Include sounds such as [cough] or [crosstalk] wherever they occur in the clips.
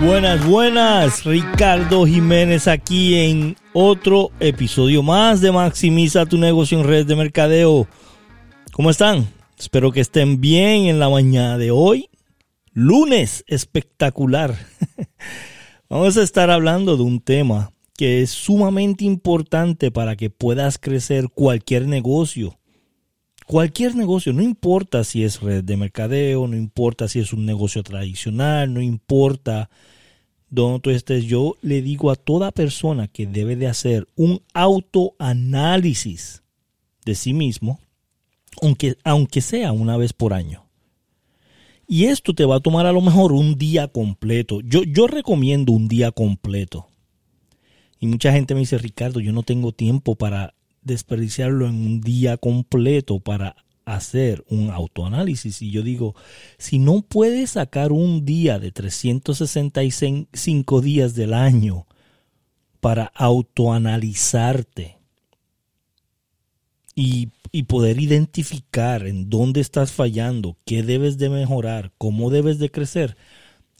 Buenas, buenas. Ricardo Jiménez aquí en otro episodio más de Maximiza tu negocio en red de mercadeo. ¿Cómo están? Espero que estén bien en la mañana de hoy. Lunes espectacular. [laughs] Vamos a estar hablando de un tema que es sumamente importante para que puedas crecer cualquier negocio. Cualquier negocio, no importa si es red de mercadeo, no importa si es un negocio tradicional, no importa donde tú estés, yo le digo a toda persona que debe de hacer un autoanálisis de sí mismo, aunque, aunque sea una vez por año. Y esto te va a tomar a lo mejor un día completo. Yo, yo recomiendo un día completo. Y mucha gente me dice, Ricardo, yo no tengo tiempo para desperdiciarlo en un día completo para hacer un autoanálisis. Y yo digo, si no puedes sacar un día de 365 días del año para autoanalizarte y, y poder identificar en dónde estás fallando, qué debes de mejorar, cómo debes de crecer,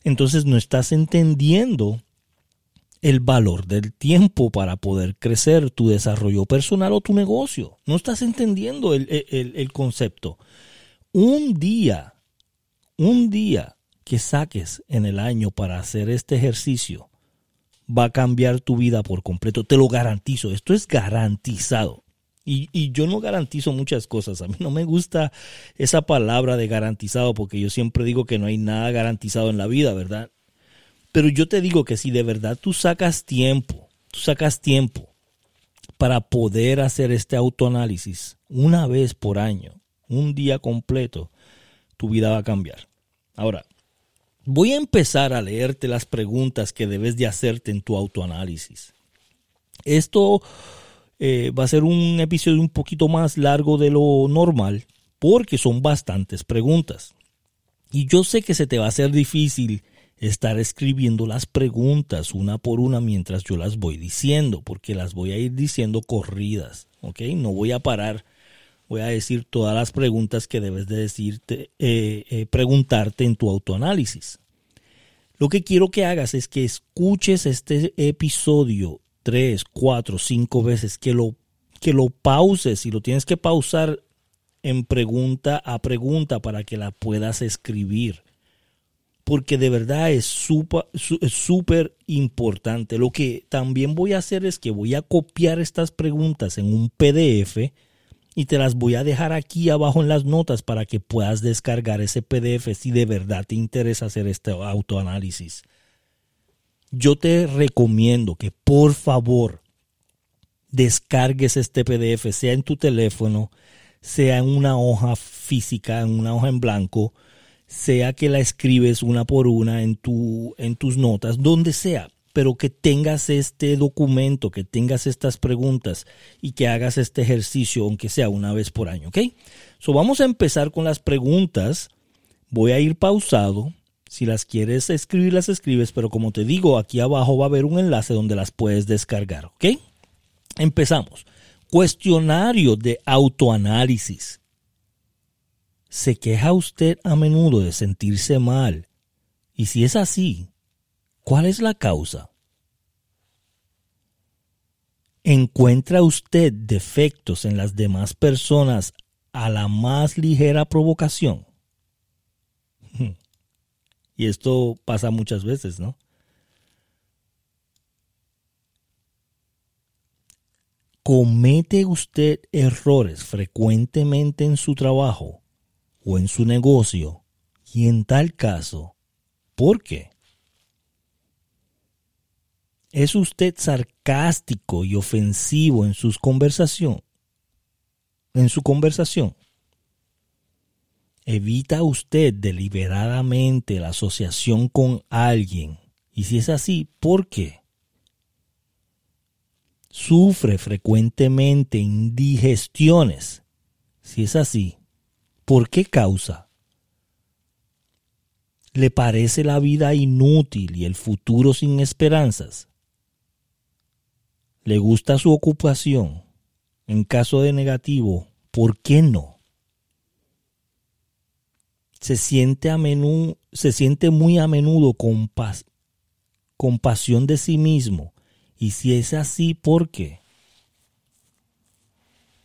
entonces no estás entendiendo el valor del tiempo para poder crecer tu desarrollo personal o tu negocio. No estás entendiendo el, concepto. Un día, un día que saques en el año para hacer este ejercicio va a cambiar tu vida por completo. Te lo garantizo. Esto es garantizado. Y, y, yo no garantizo muchas cosas. A mí no me gusta esa palabra de garantizado porque yo siempre digo que no hay nada garantizado en la vida, ¿verdad? Pero yo te digo que si de verdad tú sacas tiempo, tú sacas tiempo para poder hacer este autoanálisis una vez por año, un día completo, tu vida va a cambiar. Ahora, voy a empezar a leerte las preguntas que debes de hacerte en tu autoanálisis. Esto eh, va a ser un episodio un poquito más largo de lo normal porque son bastantes preguntas. Y yo sé que se te va a hacer difícil estar escribiendo las preguntas una por una mientras yo las voy diciendo, porque las voy a ir diciendo corridas, ¿ok? No voy a parar, voy a decir todas las preguntas que debes de decirte, eh, eh, preguntarte en tu autoanálisis. Lo que quiero que hagas es que escuches este episodio tres, cuatro, cinco veces, que lo, que lo pauses y lo tienes que pausar en pregunta a pregunta para que la puedas escribir porque de verdad es súper importante. Lo que también voy a hacer es que voy a copiar estas preguntas en un PDF y te las voy a dejar aquí abajo en las notas para que puedas descargar ese PDF si de verdad te interesa hacer este autoanálisis. Yo te recomiendo que por favor descargues este PDF, sea en tu teléfono, sea en una hoja física, en una hoja en blanco, sea que la escribes una por una en, tu, en tus notas, donde sea, pero que tengas este documento, que tengas estas preguntas y que hagas este ejercicio, aunque sea una vez por año, ¿ok? So vamos a empezar con las preguntas. Voy a ir pausado. Si las quieres escribir, las escribes, pero como te digo, aquí abajo va a haber un enlace donde las puedes descargar, ¿ok? Empezamos. Cuestionario de autoanálisis. ¿Se queja usted a menudo de sentirse mal? Y si es así, ¿cuál es la causa? ¿Encuentra usted defectos en las demás personas a la más ligera provocación? [laughs] Y esto pasa muchas veces, ¿no? ¿Comete usted errores frecuentemente en su trabajo? O en su negocio, y en tal caso, ¿por qué? ¿Es usted sarcástico y ofensivo en sus conversación? En su conversación. ¿Evita usted deliberadamente la asociación con alguien? Y si es así, ¿por qué? ¿Sufre frecuentemente indigestiones? Si es así, ¿Por qué causa? ¿Le parece la vida inútil y el futuro sin esperanzas? ¿Le gusta su ocupación? En caso de negativo, ¿por qué no? Se siente, a se siente muy a menudo con paz, compasión de sí mismo? Y si es así, ¿por qué?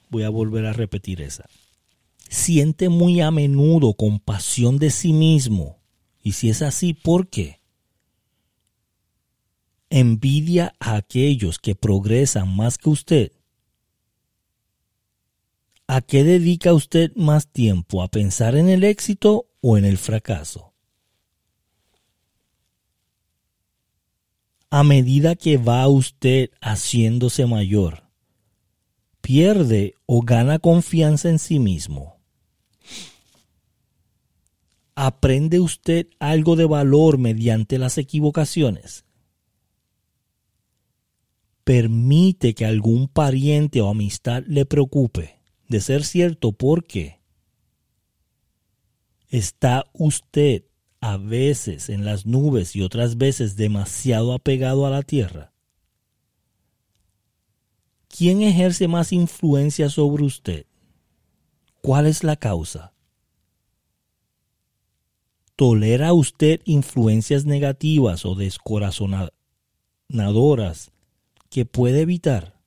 Voy a volver a repetir esa. Siente muy a menudo compasión de sí mismo. Y si es así, ¿por qué? Envidia a aquellos que progresan más que usted. ¿A qué dedica usted más tiempo? ¿A pensar en el éxito o en el fracaso? A medida que va usted haciéndose mayor, pierde o gana confianza en sí mismo. ¿Aprende usted algo de valor mediante las equivocaciones? ¿Permite que algún pariente o amistad le preocupe? de ser cierto porque está usted a veces en las nubes y otras veces demasiado apegado a la tierra. ¿Quién ejerce más influencia sobre usted? ¿Cuál es la causa? ¿Tolera usted influencias negativas o descorazonadoras que puede evitar?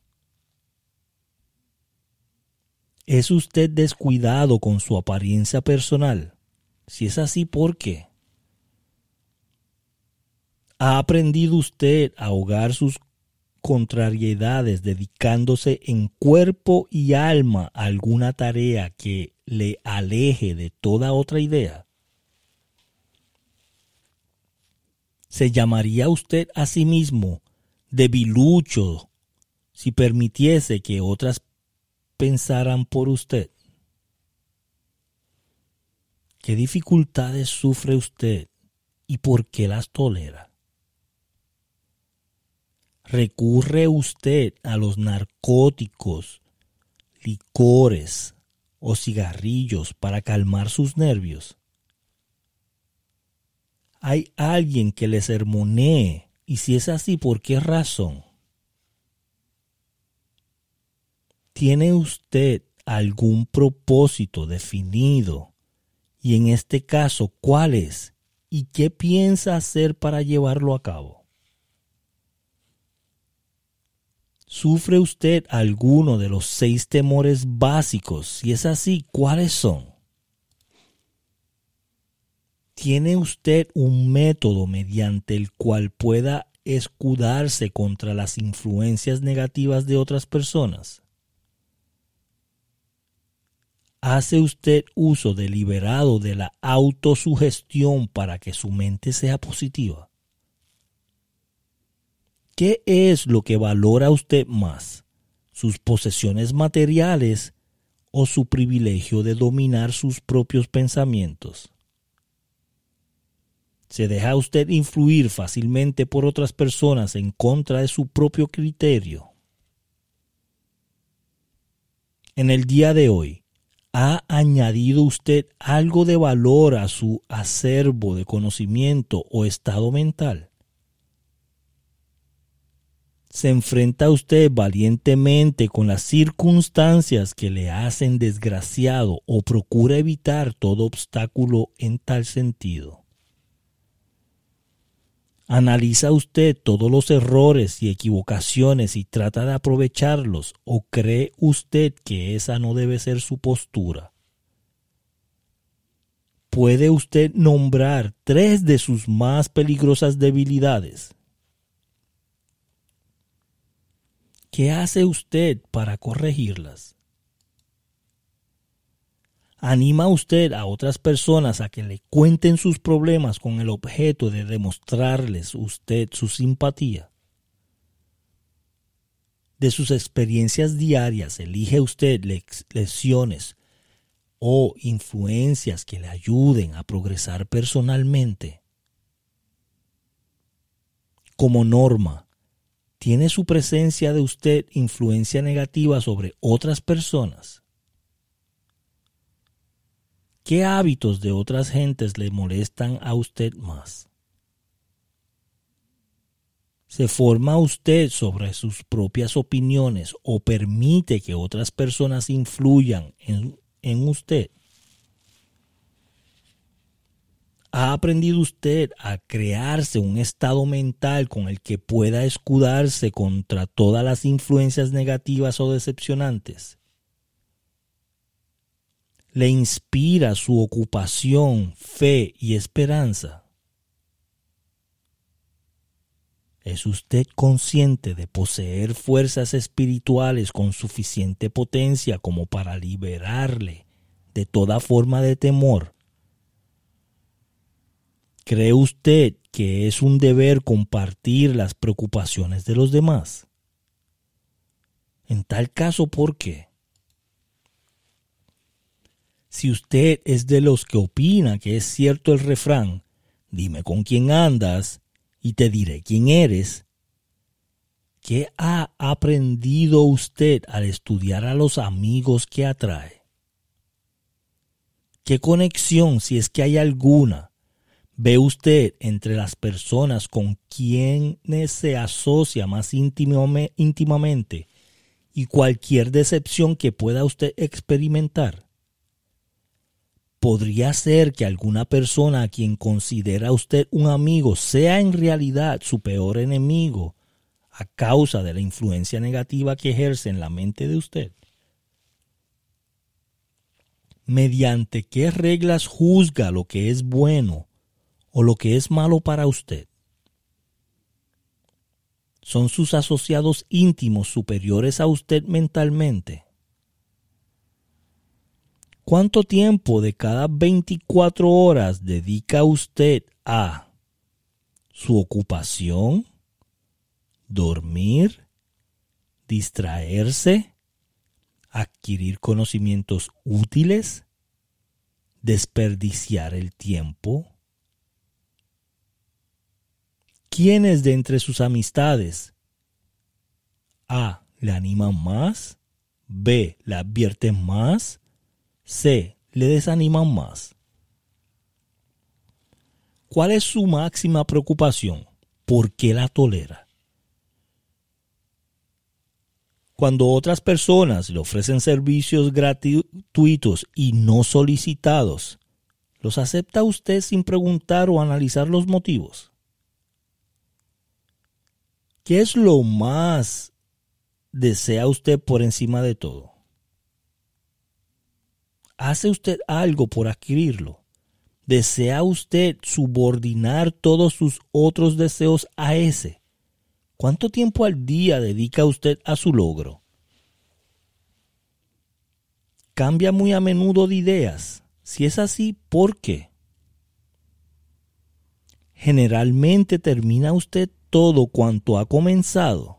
¿Es usted descuidado con su apariencia personal? Si es así, ¿por qué? ¿Ha aprendido usted a ahogar sus contrariedades dedicándose en cuerpo y alma a alguna tarea que le aleje de toda otra idea? ¿Se llamaría usted a sí mismo debilucho si permitiese que otras pensarán por usted? ¿Qué dificultades sufre usted y por qué las tolera? ¿Recurre usted a los narcóticos, licores o cigarrillos para calmar sus nervios? ¿Hay alguien que le sermonee? Y si es así, ¿por qué razón? ¿Tiene usted algún propósito definido? Y en este caso, ¿cuál es? ¿Y qué piensa hacer para llevarlo a cabo? ¿Sufre usted alguno de los seis temores básicos? Si es así, ¿cuáles son? ¿Tiene usted un método mediante el cual pueda escudarse contra las influencias negativas de otras personas? ¿Hace usted uso deliberado de la autosugestión para que su mente sea positiva? ¿Qué es lo que valora usted más? ¿Sus posesiones materiales o su privilegio de dominar sus propios pensamientos? ¿Se deja usted influir fácilmente por otras personas en contra de su propio criterio? En el día de hoy, ¿Ha añadido usted algo de valor a su acervo de conocimiento o estado mental? ¿Se enfrenta usted valientemente con las circunstancias que le hacen desgraciado o procura evitar todo obstáculo en tal sentido? ¿Analiza usted todos los errores y equivocaciones y trata de aprovecharlos o cree usted que esa no debe ser su postura? ¿Puede usted nombrar tres de sus más peligrosas debilidades? ¿Qué hace usted para corregirlas? ¿Anima usted a otras personas a que le cuenten sus problemas con el objeto de demostrarles usted su simpatía? De sus experiencias diarias elige usted lecciones o influencias que le ayuden a progresar personalmente. Como norma, ¿tiene su presencia de usted influencia negativa sobre otras personas? ¿Qué hábitos de otras gentes le molestan a usted más? ¿Se forma usted sobre sus propias opiniones o permite que otras personas influyan en, en usted? ¿Ha aprendido usted a crearse un estado mental con el que pueda escudarse contra todas las influencias negativas o decepcionantes? ¿Le inspira su ocupación, fe y esperanza? ¿Es usted consciente de poseer fuerzas espirituales con suficiente potencia como para liberarle de toda forma de temor? ¿Cree usted que es un deber compartir las preocupaciones de los demás? En tal caso, ¿por qué? Si usted es de los que opina que es cierto el refrán, dime con quién andas y te diré quién eres, ¿qué ha aprendido usted al estudiar a los amigos que atrae? ¿Qué conexión, si es que hay alguna, ¿Ve usted entre las personas con quienes se asocia más íntimamente y cualquier decepción que pueda usted experimentar? ¿Podría ser que alguna persona a quien considera usted un amigo sea en realidad su peor enemigo a causa de la influencia negativa que ejerce en la mente de usted? ¿Mediante qué reglas juzga lo que es bueno o lo que es malo para usted. ¿Son sus asociados íntimos superiores a usted mentalmente? ¿Cuánto tiempo de cada 24 horas dedica usted a su ocupación, dormir, distraerse, adquirir conocimientos útiles, desperdiciar el tiempo? ¿Quiénes de entre sus amistades A. le animan más, B. le advierten más, C. le desaniman más? ¿Cuál es su máxima preocupación? ¿Por qué la tolera? Cuando otras personas le ofrecen servicios gratuitos y no solicitados, ¿los acepta usted sin preguntar o analizar los motivos? ¿Qué es lo más desea usted por encima de todo? ¿Hace usted algo por adquirirlo? ¿Desea usted subordinar todos sus otros deseos a ese? ¿Cuánto tiempo al día dedica usted a su logro? ¿Cambia muy a menudo de ideas? Si es así, ¿por qué? Generalmente termina usted todo cuanto ha comenzado?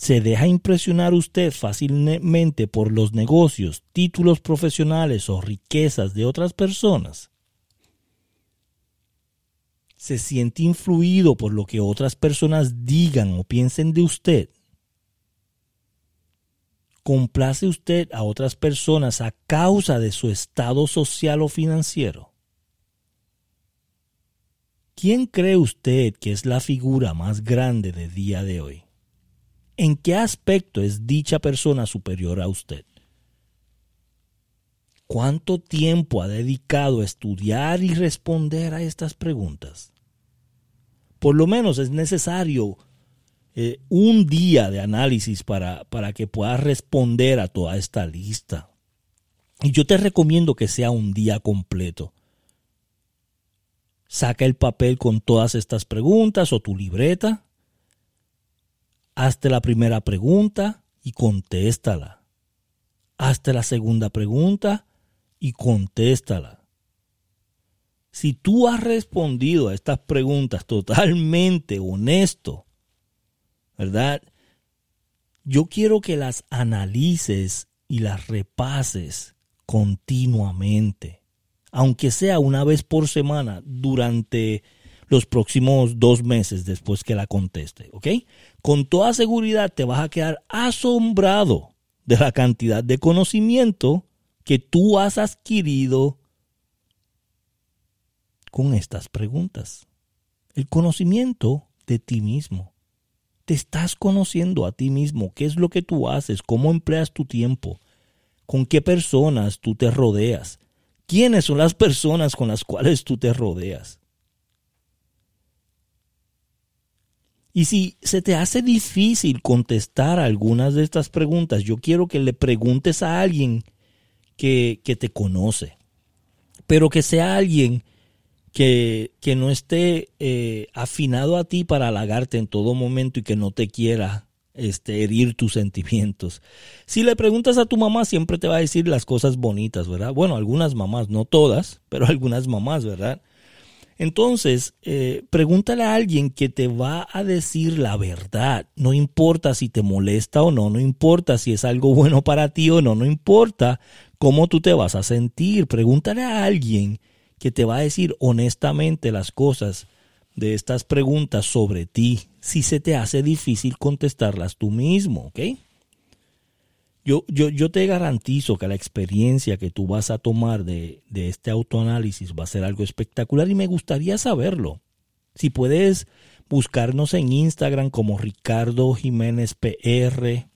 ¿Se deja impresionar usted fácilmente por los negocios, títulos profesionales o riquezas de otras personas? ¿Se siente influido por lo que otras personas digan o piensen de usted? ¿Complace usted a otras personas a causa de su estado social o financiero? ¿Quién cree usted que es la figura más grande de día de hoy? ¿En qué aspecto es dicha persona superior a usted? ¿Cuánto tiempo ha dedicado a estudiar y responder a estas preguntas? Por lo menos es necesario eh, un día de análisis para, para que puedas responder a toda esta lista. Y yo te recomiendo que sea un día completo saca el papel con todas estas preguntas o tu libreta, hazte la primera pregunta y contéstala. Hazte la segunda pregunta y contéstala. Si tú has respondido a estas preguntas totalmente honesto, ¿verdad? Yo quiero que las analices y las repases continuamente aunque sea una vez por semana durante los próximos dos meses después que la conteste, ¿ok? Con toda seguridad te vas a quedar asombrado de la cantidad de conocimiento que tú has adquirido con estas preguntas. El conocimiento de ti mismo. Te estás conociendo a ti mismo, qué es lo que tú haces, cómo empleas tu tiempo, con qué personas tú te rodeas, ¿Quiénes son las personas con las cuales tú te rodeas? Y si se te hace difícil contestar algunas de estas preguntas, yo quiero que le preguntes a alguien que, te conoce, pero que sea alguien que, no esté eh, afinado a ti para halagarte en todo momento y que no te quiera este, herir tus sentimientos. Si le preguntas a tu mamá, siempre te va a decir las cosas bonitas, ¿verdad? Bueno, algunas mamás, no todas, pero algunas mamás, ¿verdad? Entonces, eh, pregúntale a alguien que te va a decir la verdad. No importa si te molesta o no, no importa si es algo bueno para ti o no, no importa cómo tú te vas a sentir. Pregúntale a alguien que te va a decir honestamente las cosas de estas preguntas sobre ti, si se te hace difícil contestarlas tú mismo, ¿ok? Yo, yo, te garantizo que la experiencia que tú vas a tomar de, este autoanálisis va a ser algo espectacular y me gustaría saberlo. Si puedes buscarnos en Instagram como Ricardo Jiménez PR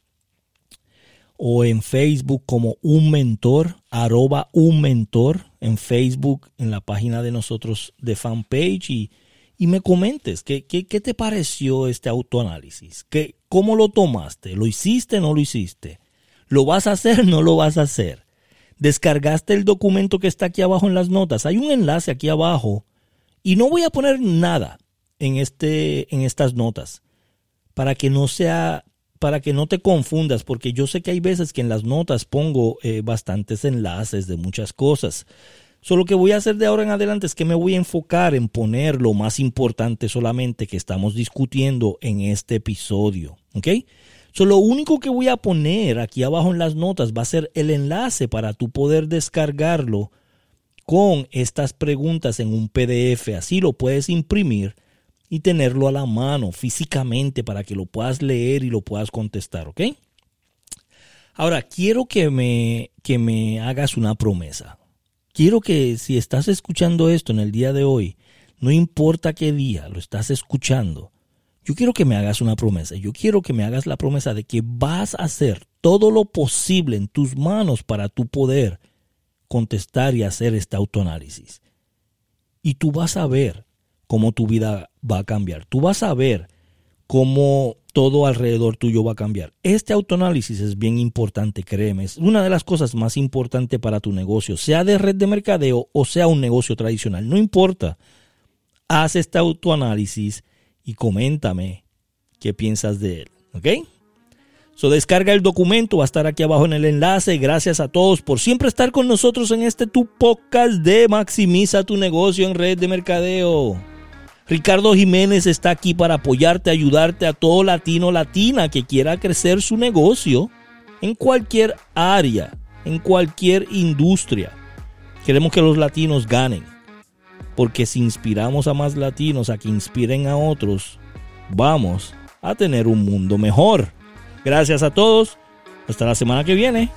o en Facebook como un mentor, arroba un mentor en Facebook, en la página de nosotros de fanpage y, y me comentes qué, qué, qué te pareció este autoanálisis, ¿Qué, cómo lo tomaste, lo hiciste, o no lo hiciste ¿Lo vas a hacer? ¿No lo vas a hacer? ¿Descargaste el documento que está aquí abajo en las notas? Hay un enlace aquí abajo y no voy a poner nada en, este, en estas notas para que no sea para que no te confundas, porque yo sé que hay veces que en las notas pongo eh, bastantes enlaces de muchas cosas. Solo que voy a hacer de ahora en adelante es que me voy a enfocar en poner lo más importante solamente que estamos discutiendo en este episodio. ¿Ok? Lo único que voy a poner aquí abajo en las notas va a ser el enlace para tú poder descargarlo con estas preguntas en un PDF. Así lo puedes imprimir y tenerlo a la mano físicamente para que lo puedas leer y lo puedas contestar, ¿ok? Ahora, quiero que me, que me hagas una promesa. Quiero que si estás escuchando esto en el día de hoy, no importa qué día lo estás escuchando, yo quiero que me hagas una promesa. Yo quiero que me hagas la promesa de que vas a hacer todo lo posible en tus manos para tu poder contestar y hacer este autoanálisis. Y tú vas a ver cómo tu vida va a cambiar. Tú vas a ver cómo todo alrededor tuyo va a cambiar. Este autoanálisis es bien importante, créeme. Es una de las cosas más importantes para tu negocio, sea de red de mercadeo o sea un negocio tradicional. No importa. Haz este autoanálisis y coméntame qué piensas de él. ¿Ok? So descarga el documento, va a estar aquí abajo en el enlace. Gracias a todos por siempre estar con nosotros en este tu podcast de Maximiza tu negocio en red de mercadeo. Ricardo Jiménez está aquí para apoyarte, ayudarte a todo latino latina que quiera crecer su negocio en cualquier área, en cualquier industria. Queremos que los latinos ganen. Porque si inspiramos a más latinos a que inspiren a otros, vamos a tener un mundo mejor. Gracias a todos. Hasta la semana que viene.